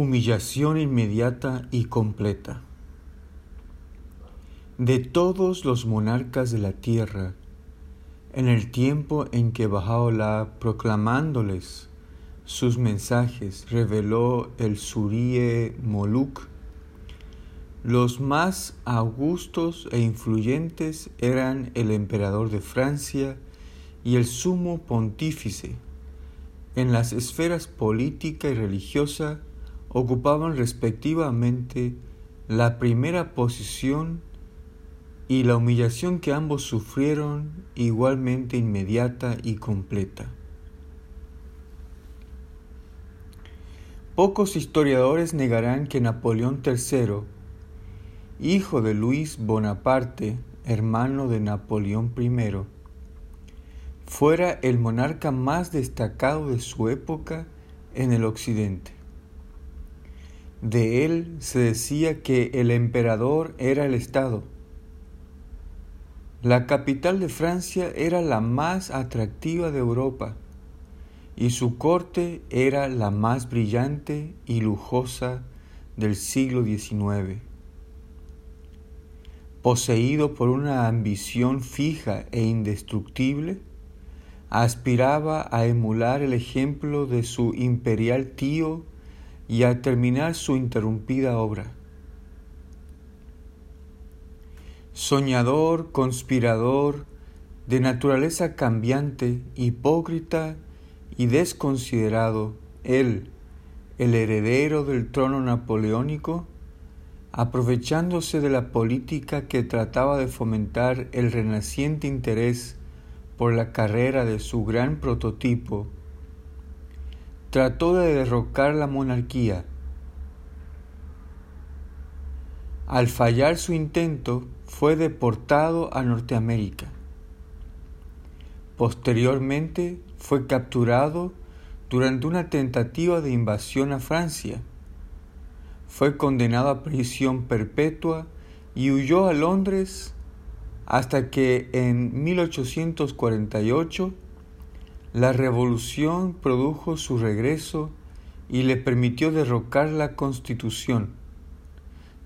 Humillación inmediata y completa. De todos los monarcas de la tierra, en el tiempo en que Bahá'u'lláh proclamándoles sus mensajes reveló el Surie Moluk, los más augustos e influyentes eran el emperador de Francia y el sumo pontífice. En las esferas política y religiosa ocupaban respectivamente la primera posición y la humillación que ambos sufrieron igualmente inmediata y completa. Pocos historiadores negarán que Napoleón III, hijo de Luis Bonaparte, hermano de Napoleón I, fuera el monarca más destacado de su época en el occidente. De él se decía que el emperador era el Estado. La capital de Francia era la más atractiva de Europa y su corte era la más brillante y lujosa del siglo XIX. Poseído por una ambición fija e indestructible, aspiraba a emular el ejemplo de su imperial tío y a terminar su interrumpida obra. Soñador, conspirador, de naturaleza cambiante, hipócrita y desconsiderado, él, el heredero del trono napoleónico, aprovechándose de la política que trataba de fomentar el renaciente interés por la carrera de su gran prototipo, trató de derrocar la monarquía. Al fallar su intento, fue deportado a Norteamérica. Posteriormente fue capturado durante una tentativa de invasión a Francia. Fue condenado a prisión perpetua y huyó a Londres hasta que en 1848 la revolución produjo su regreso y le permitió derrocar la constitución,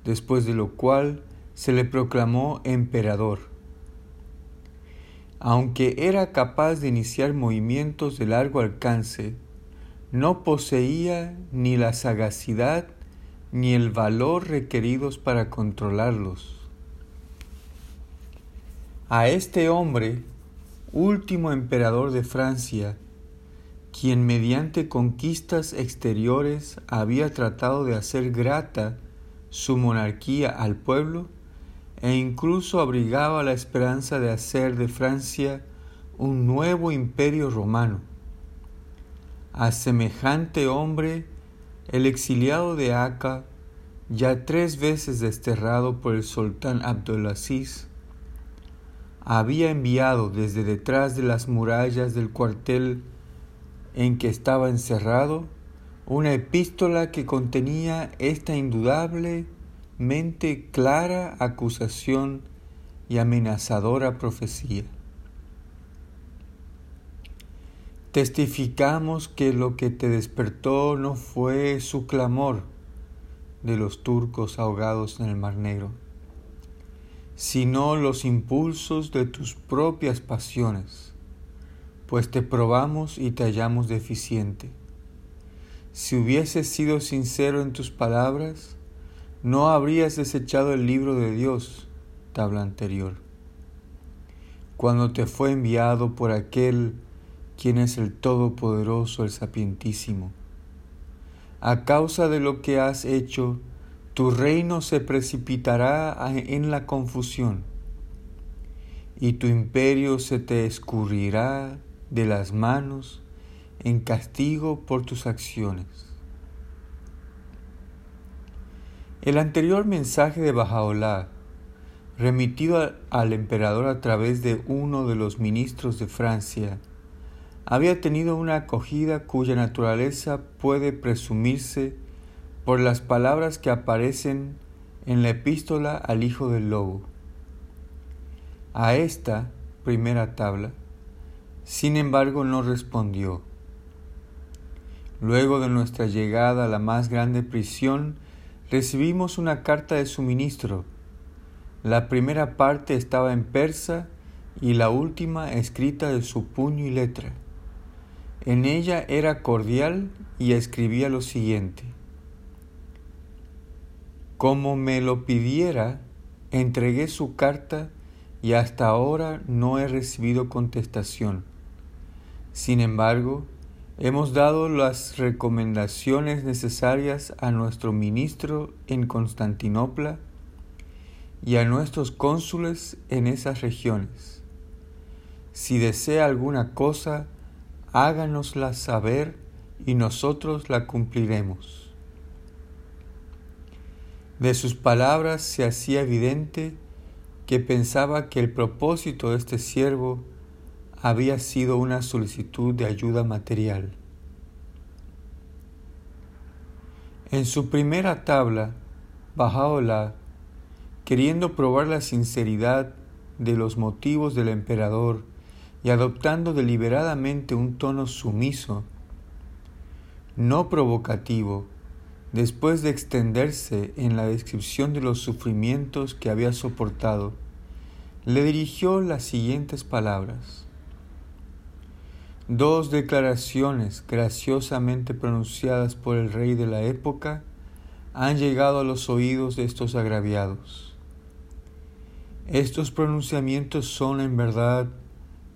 después de lo cual se le proclamó emperador. Aunque era capaz de iniciar movimientos de largo alcance, no poseía ni la sagacidad ni el valor requeridos para controlarlos. A este hombre último emperador de Francia, quien mediante conquistas exteriores había tratado de hacer grata su monarquía al pueblo e incluso abrigaba la esperanza de hacer de Francia un nuevo imperio romano. A semejante hombre, el exiliado de Acá, ya tres veces desterrado por el sultán Abdulaziz, había enviado desde detrás de las murallas del cuartel en que estaba encerrado una epístola que contenía esta indudablemente clara acusación y amenazadora profecía. Testificamos que lo que te despertó no fue su clamor de los turcos ahogados en el Mar Negro sino los impulsos de tus propias pasiones, pues te probamos y te hallamos deficiente. Si hubieses sido sincero en tus palabras, no habrías desechado el libro de Dios, tabla anterior. Cuando te fue enviado por aquel quien es el Todopoderoso, el Sapientísimo. A causa de lo que has hecho, tu reino se precipitará en la confusión y tu imperio se te escurrirá de las manos en castigo por tus acciones. El anterior mensaje de Bajaolá, remitido al emperador a través de uno de los ministros de Francia, había tenido una acogida cuya naturaleza puede presumirse por las palabras que aparecen en la epístola al Hijo del Lobo. A esta primera tabla, sin embargo, no respondió. Luego de nuestra llegada a la más grande prisión, recibimos una carta de suministro. La primera parte estaba en persa y la última escrita de su puño y letra. En ella era cordial y escribía lo siguiente. Como me lo pidiera, entregué su carta y hasta ahora no he recibido contestación. Sin embargo, hemos dado las recomendaciones necesarias a nuestro ministro en Constantinopla y a nuestros cónsules en esas regiones. Si desea alguna cosa, háganosla saber y nosotros la cumpliremos. De sus palabras se hacía evidente que pensaba que el propósito de este siervo había sido una solicitud de ayuda material. En su primera tabla, Bajaola, queriendo probar la sinceridad de los motivos del emperador y adoptando deliberadamente un tono sumiso, no provocativo, después de extenderse en la descripción de los sufrimientos que había soportado, le dirigió las siguientes palabras. Dos declaraciones graciosamente pronunciadas por el rey de la época han llegado a los oídos de estos agraviados. Estos pronunciamientos son en verdad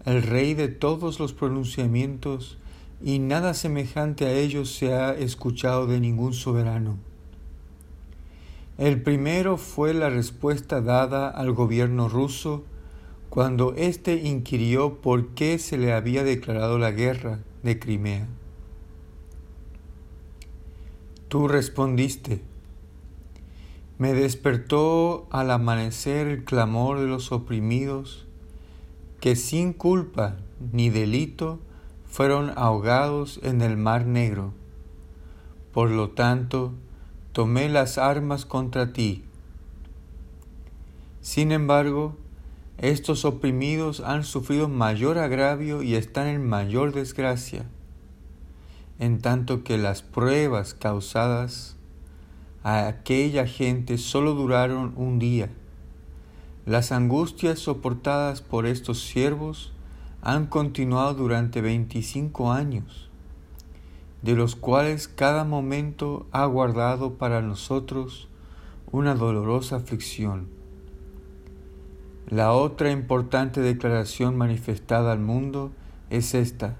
el rey de todos los pronunciamientos y nada semejante a ellos se ha escuchado de ningún soberano. El primero fue la respuesta dada al gobierno ruso cuando éste inquirió por qué se le había declarado la guerra de Crimea. Tú respondiste, me despertó al amanecer el clamor de los oprimidos que sin culpa ni delito fueron ahogados en el mar negro. Por lo tanto, tomé las armas contra ti. Sin embargo, estos oprimidos han sufrido mayor agravio y están en mayor desgracia, en tanto que las pruebas causadas a aquella gente solo duraron un día. Las angustias soportadas por estos siervos han continuado durante veinticinco años de los cuales cada momento ha guardado para nosotros una dolorosa aflicción. La otra importante declaración manifestada al mundo es esta.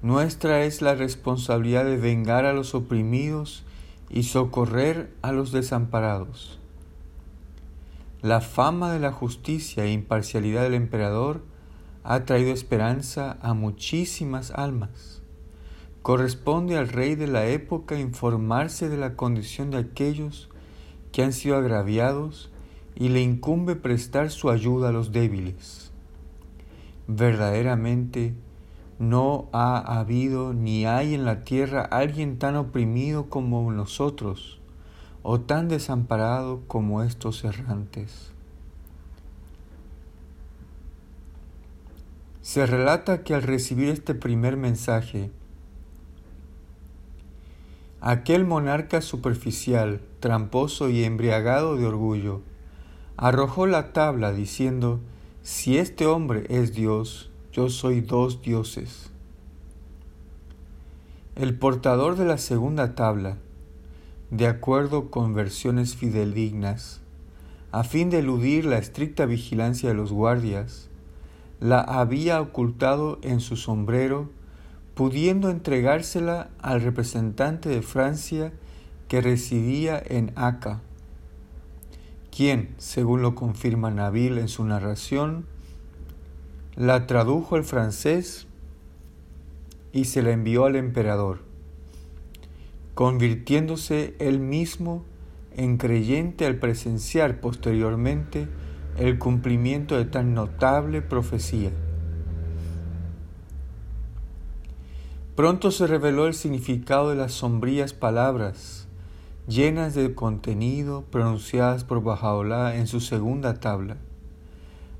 Nuestra es la responsabilidad de vengar a los oprimidos y socorrer a los desamparados. La fama de la justicia e imparcialidad del emperador ha traído esperanza a muchísimas almas Corresponde al rey de la época informarse de la condición de aquellos que han sido agraviados y le incumbe prestar su ayuda a los débiles. Verdaderamente no ha habido ni hay en la tierra alguien tan oprimido como nosotros o tan desamparado como estos errantes. Se relata que al recibir este primer mensaje, Aquel monarca superficial, tramposo y embriagado de orgullo, arrojó la tabla diciendo, si este hombre es Dios, yo soy dos dioses. El portador de la segunda tabla, de acuerdo con versiones fidedignas, a fin de eludir la estricta vigilancia de los guardias, la había ocultado en su sombrero pudiendo entregársela al representante de Francia que residía en Acá, quien, según lo confirma Nabil en su narración, la tradujo al francés y se la envió al emperador, convirtiéndose él mismo en creyente al presenciar posteriormente el cumplimiento de tan notable profecía. Pronto se reveló el significado de las sombrías palabras, llenas de contenido, pronunciadas por Bajaolá en su segunda tabla.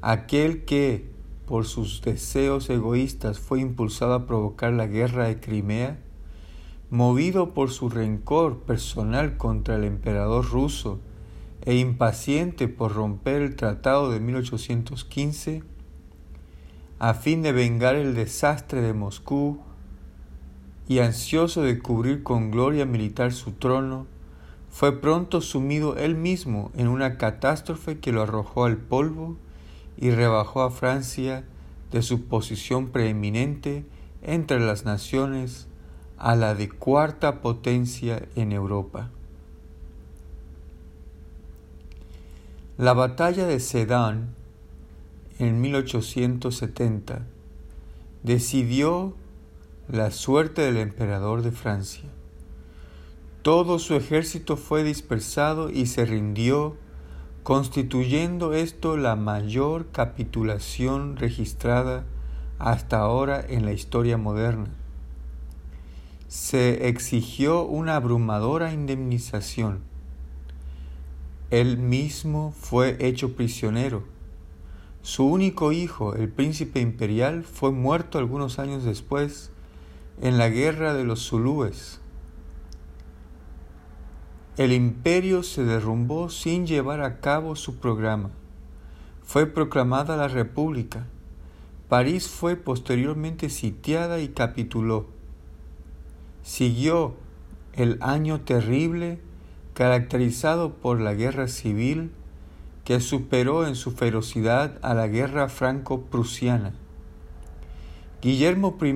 Aquel que, por sus deseos egoístas, fue impulsado a provocar la guerra de Crimea, movido por su rencor personal contra el emperador ruso e impaciente por romper el tratado de 1815, a fin de vengar el desastre de Moscú y ansioso de cubrir con gloria militar su trono, fue pronto sumido él mismo en una catástrofe que lo arrojó al polvo y rebajó a Francia de su posición preeminente entre las naciones a la de cuarta potencia en Europa. La batalla de Sedan en 1870 decidió la suerte del emperador de Francia. Todo su ejército fue dispersado y se rindió, constituyendo esto la mayor capitulación registrada hasta ahora en la historia moderna. Se exigió una abrumadora indemnización. Él mismo fue hecho prisionero. Su único hijo, el príncipe imperial, fue muerto algunos años después en la guerra de los Zulúes. El imperio se derrumbó sin llevar a cabo su programa. Fue proclamada la República. París fue posteriormente sitiada y capituló. Siguió el año terrible caracterizado por la guerra civil que superó en su ferocidad a la guerra franco-prusiana. Guillermo I,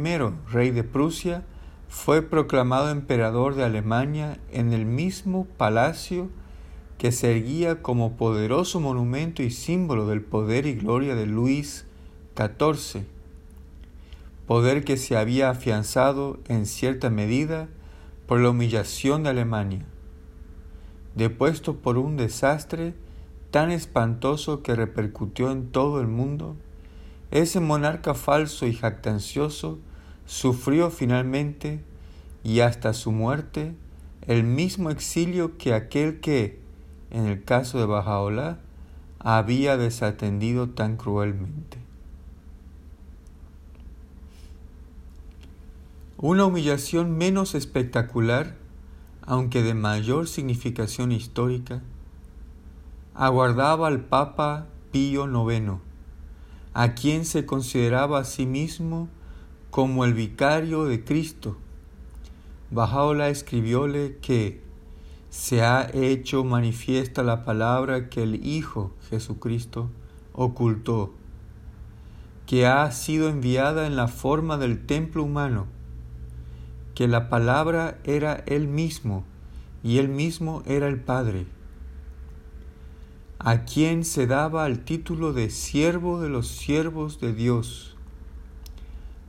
rey de Prusia, fue proclamado emperador de Alemania en el mismo palacio que se erguía como poderoso monumento y símbolo del poder y gloria de Luis XIV, poder que se había afianzado en cierta medida por la humillación de Alemania, depuesto por un desastre tan espantoso que repercutió en todo el mundo ese monarca falso y jactancioso sufrió finalmente y hasta su muerte el mismo exilio que aquel que, en el caso de Bajaola, había desatendido tan cruelmente. Una humillación menos espectacular, aunque de mayor significación histórica, aguardaba al Papa Pío IX a quien se consideraba a sí mismo como el vicario de Cristo. Bajaola escribióle que se ha hecho manifiesta la palabra que el Hijo Jesucristo ocultó, que ha sido enviada en la forma del templo humano, que la palabra era Él mismo y Él mismo era el Padre a quien se daba el título de siervo de los siervos de Dios.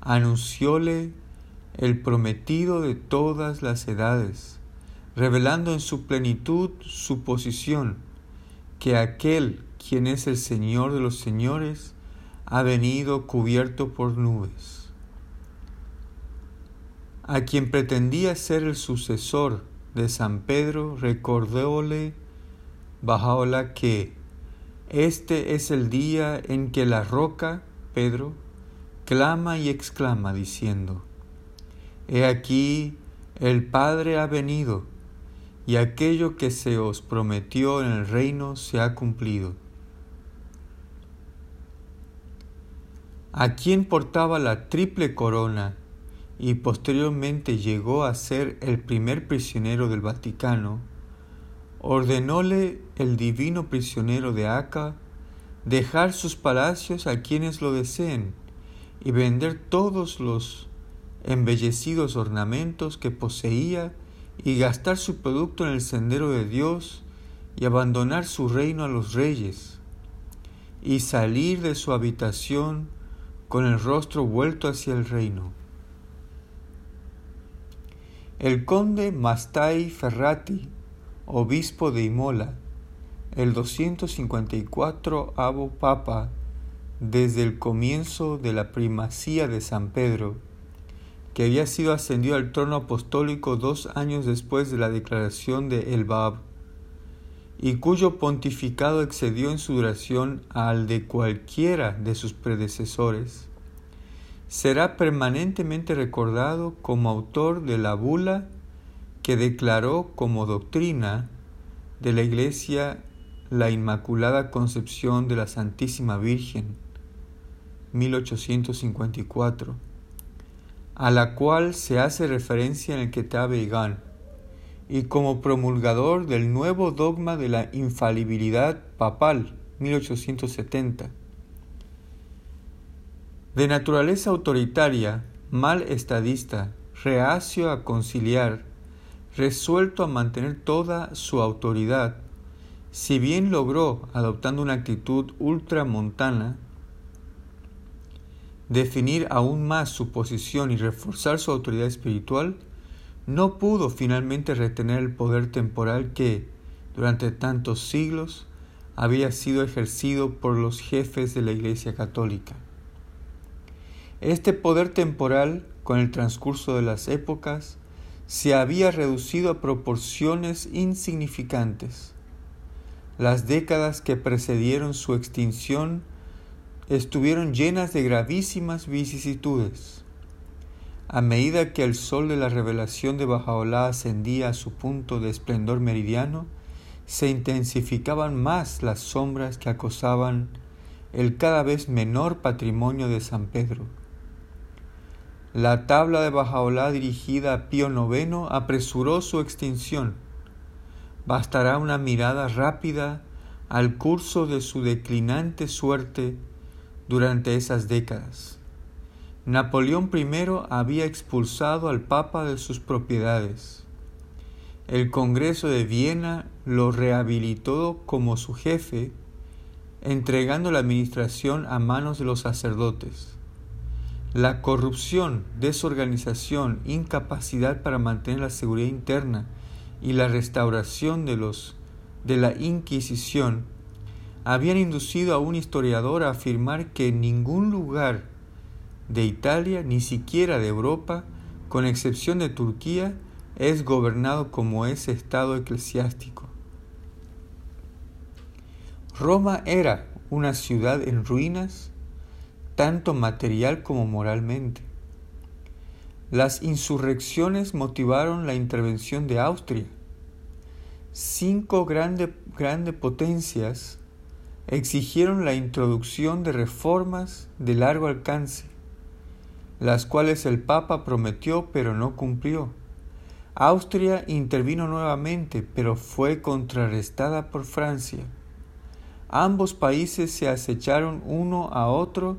Anuncióle el prometido de todas las edades, revelando en su plenitud su posición, que aquel quien es el Señor de los señores ha venido cubierto por nubes. A quien pretendía ser el sucesor de San Pedro, recordóle Bajaola que este es el día en que la roca, Pedro, clama y exclama diciendo, He aquí el Padre ha venido, y aquello que se os prometió en el reino se ha cumplido. A quien portaba la triple corona y posteriormente llegó a ser el primer prisionero del Vaticano, ordenóle el divino prisionero de Aca dejar sus palacios a quienes lo deseen y vender todos los embellecidos ornamentos que poseía y gastar su producto en el sendero de Dios y abandonar su reino a los reyes y salir de su habitación con el rostro vuelto hacia el reino. El conde Mastai Ferrati obispo de Imola, el 254 avo papa desde el comienzo de la primacía de San Pedro, que había sido ascendido al trono apostólico dos años después de la declaración de El Bab, y cuyo pontificado excedió en su duración al de cualquiera de sus predecesores, será permanentemente recordado como autor de la bula que declaró como doctrina de la Iglesia la Inmaculada Concepción de la Santísima Virgen, 1854, a la cual se hace referencia en el Ketabe y como promulgador del nuevo dogma de la infalibilidad papal, 1870. De naturaleza autoritaria, mal estadista, reacio a conciliar, resuelto a mantener toda su autoridad, si bien logró, adoptando una actitud ultramontana, definir aún más su posición y reforzar su autoridad espiritual, no pudo finalmente retener el poder temporal que, durante tantos siglos, había sido ejercido por los jefes de la Iglesia Católica. Este poder temporal, con el transcurso de las épocas, se había reducido a proporciones insignificantes las décadas que precedieron su extinción estuvieron llenas de gravísimas vicisitudes. A medida que el sol de la revelación de Bajaolá ascendía a su punto de esplendor meridiano, se intensificaban más las sombras que acosaban el cada vez menor patrimonio de San Pedro. La tabla de Bajaolá dirigida a Pío IX apresuró su extinción bastará una mirada rápida al curso de su declinante suerte durante esas décadas. Napoleón I había expulsado al Papa de sus propiedades. El Congreso de Viena lo rehabilitó como su jefe, entregando la administración a manos de los sacerdotes. La corrupción, desorganización, incapacidad para mantener la seguridad interna y la restauración de, los, de la Inquisición habían inducido a un historiador a afirmar que ningún lugar de Italia, ni siquiera de Europa, con excepción de Turquía, es gobernado como ese estado eclesiástico. Roma era una ciudad en ruinas, tanto material como moralmente. Las insurrecciones motivaron la intervención de Austria. Cinco grandes potencias exigieron la introducción de reformas de largo alcance, las cuales el Papa prometió pero no cumplió. Austria intervino nuevamente, pero fue contrarrestada por Francia. Ambos países se acecharon uno a otro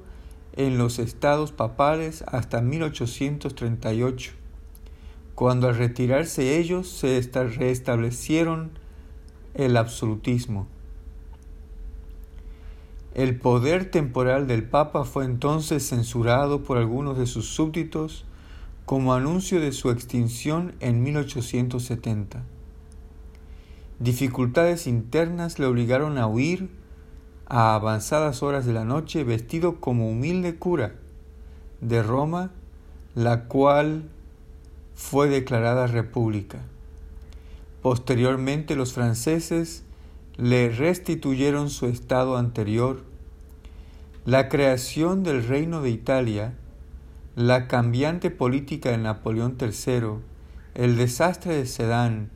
en los estados papales hasta 1838, cuando al retirarse ellos se restablecieron el absolutismo. El poder temporal del Papa fue entonces censurado por algunos de sus súbditos como anuncio de su extinción en 1870. Dificultades internas le obligaron a huir a avanzadas horas de la noche vestido como humilde cura de Roma, la cual fue declarada república. Posteriormente los franceses le restituyeron su estado anterior. La creación del reino de Italia, la cambiante política de Napoleón III, el desastre de Sedán,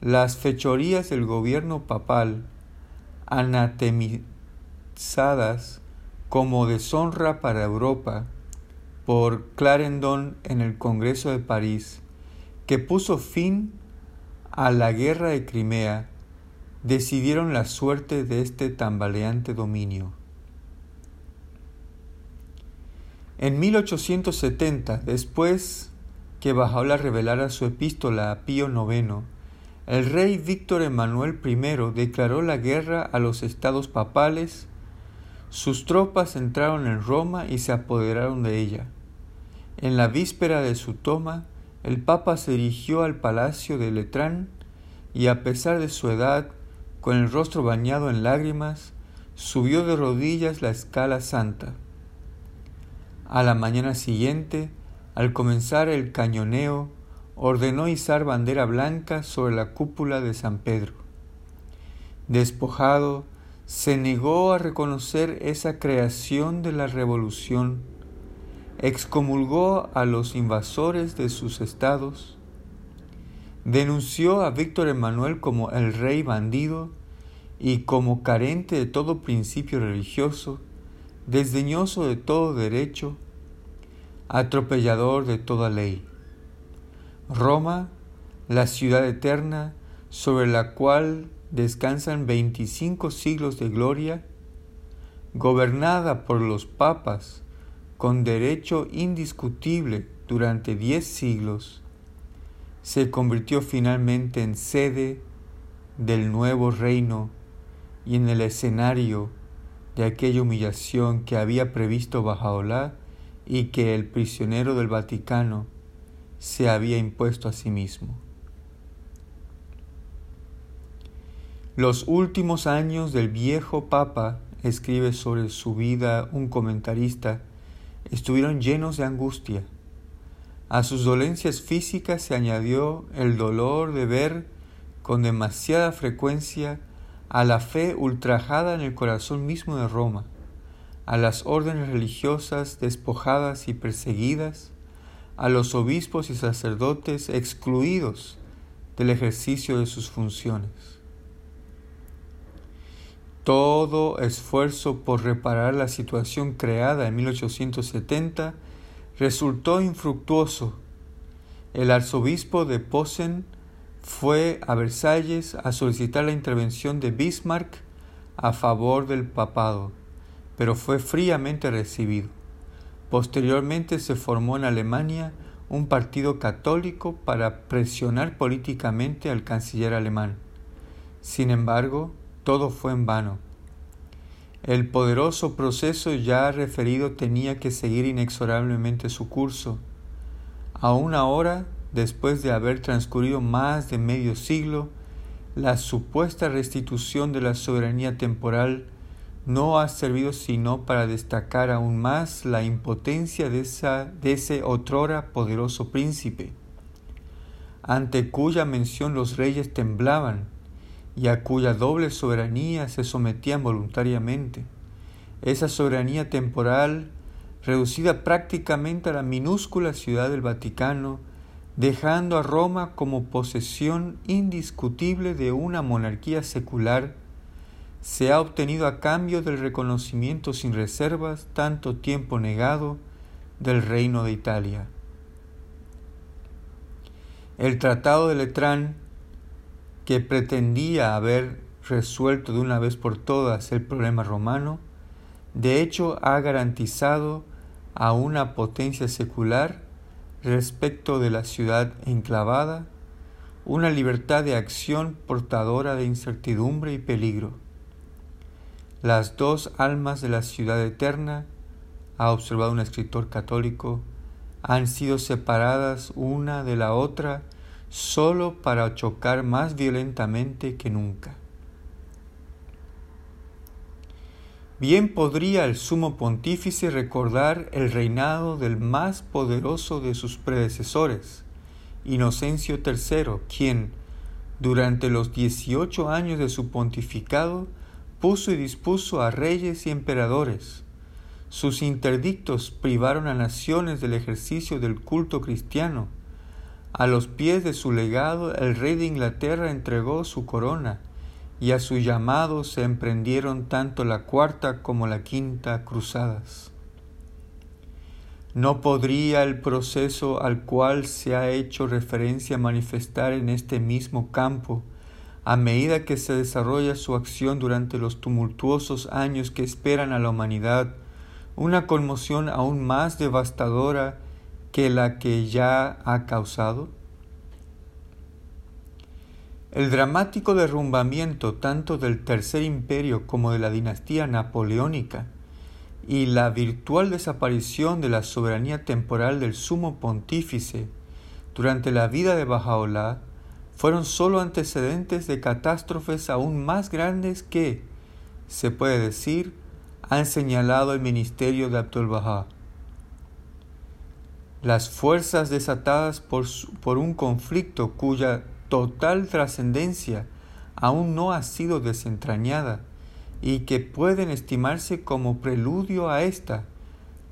las fechorías del gobierno papal, como deshonra para Europa por Clarendon en el Congreso de París, que puso fin a la guerra de Crimea, decidieron la suerte de este tambaleante dominio. En 1870, después que Bajaola revelara su epístola a Pío IX, el rey Víctor Emanuel I declaró la guerra a los estados papales, sus tropas entraron en Roma y se apoderaron de ella. En la víspera de su toma, el Papa se dirigió al palacio de Letrán y a pesar de su edad, con el rostro bañado en lágrimas, subió de rodillas la escala santa. A la mañana siguiente, al comenzar el cañoneo, ordenó izar bandera blanca sobre la cúpula de San Pedro. Despojado, se negó a reconocer esa creación de la revolución. excomulgó a los invasores de sus estados, denunció a Víctor Emanuel como el rey bandido y como carente de todo principio religioso, desdeñoso de todo derecho, atropellador de toda ley. Roma, la ciudad eterna, sobre la cual descansan veinticinco siglos de gloria, gobernada por los papas con derecho indiscutible durante diez siglos, se convirtió finalmente en sede del nuevo reino y en el escenario de aquella humillación que había previsto Bajaolá y que el prisionero del Vaticano se había impuesto a sí mismo. Los últimos años del viejo Papa, escribe sobre su vida un comentarista, estuvieron llenos de angustia. A sus dolencias físicas se añadió el dolor de ver con demasiada frecuencia a la fe ultrajada en el corazón mismo de Roma, a las órdenes religiosas despojadas y perseguidas, a los obispos y sacerdotes excluidos del ejercicio de sus funciones. Todo esfuerzo por reparar la situación creada en 1870 resultó infructuoso. El arzobispo de Posen fue a Versalles a solicitar la intervención de Bismarck a favor del papado, pero fue fríamente recibido. Posteriormente se formó en Alemania un partido católico para presionar políticamente al canciller alemán. Sin embargo, todo fue en vano. El poderoso proceso ya referido tenía que seguir inexorablemente su curso. Aún ahora, después de haber transcurrido más de medio siglo, la supuesta restitución de la soberanía temporal no ha servido sino para destacar aún más la impotencia de, de ese otrora poderoso príncipe, ante cuya mención los reyes temblaban y a cuya doble soberanía se sometían voluntariamente. Esa soberanía temporal, reducida prácticamente a la minúscula ciudad del Vaticano, dejando a Roma como posesión indiscutible de una monarquía secular, se ha obtenido a cambio del reconocimiento sin reservas tanto tiempo negado del reino de Italia. El Tratado de Letrán que pretendía haber resuelto de una vez por todas el problema romano, de hecho ha garantizado a una potencia secular respecto de la ciudad enclavada una libertad de acción portadora de incertidumbre y peligro. Las dos almas de la ciudad eterna, ha observado un escritor católico, han sido separadas una de la otra solo para chocar más violentamente que nunca. Bien podría el sumo pontífice recordar el reinado del más poderoso de sus predecesores, Inocencio III, quien, durante los dieciocho años de su pontificado, puso y dispuso a reyes y emperadores. Sus interdictos privaron a naciones del ejercicio del culto cristiano, a los pies de su legado el rey de Inglaterra entregó su corona, y a su llamado se emprendieron tanto la cuarta como la quinta cruzadas. ¿No podría el proceso al cual se ha hecho referencia manifestar en este mismo campo, a medida que se desarrolla su acción durante los tumultuosos años que esperan a la humanidad, una conmoción aún más devastadora que la que ya ha causado? El dramático derrumbamiento tanto del Tercer Imperio como de la dinastía napoleónica y la virtual desaparición de la soberanía temporal del sumo pontífice durante la vida de Bajaola fueron sólo antecedentes de catástrofes aún más grandes que, se puede decir, han señalado el ministerio de Abdul Baha las fuerzas desatadas por, por un conflicto cuya total trascendencia aún no ha sido desentrañada y que pueden estimarse como preludio a esta,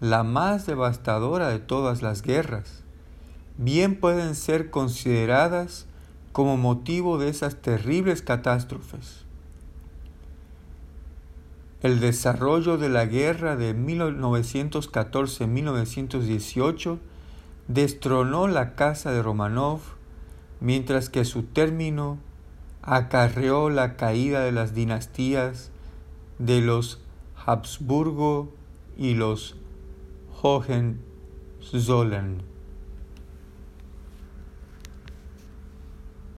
la más devastadora de todas las guerras, bien pueden ser consideradas como motivo de esas terribles catástrofes. El desarrollo de la guerra de 1914-1918 destronó la casa de Romanov, mientras que su término acarreó la caída de las dinastías de los Habsburgo y los Hohenzollern.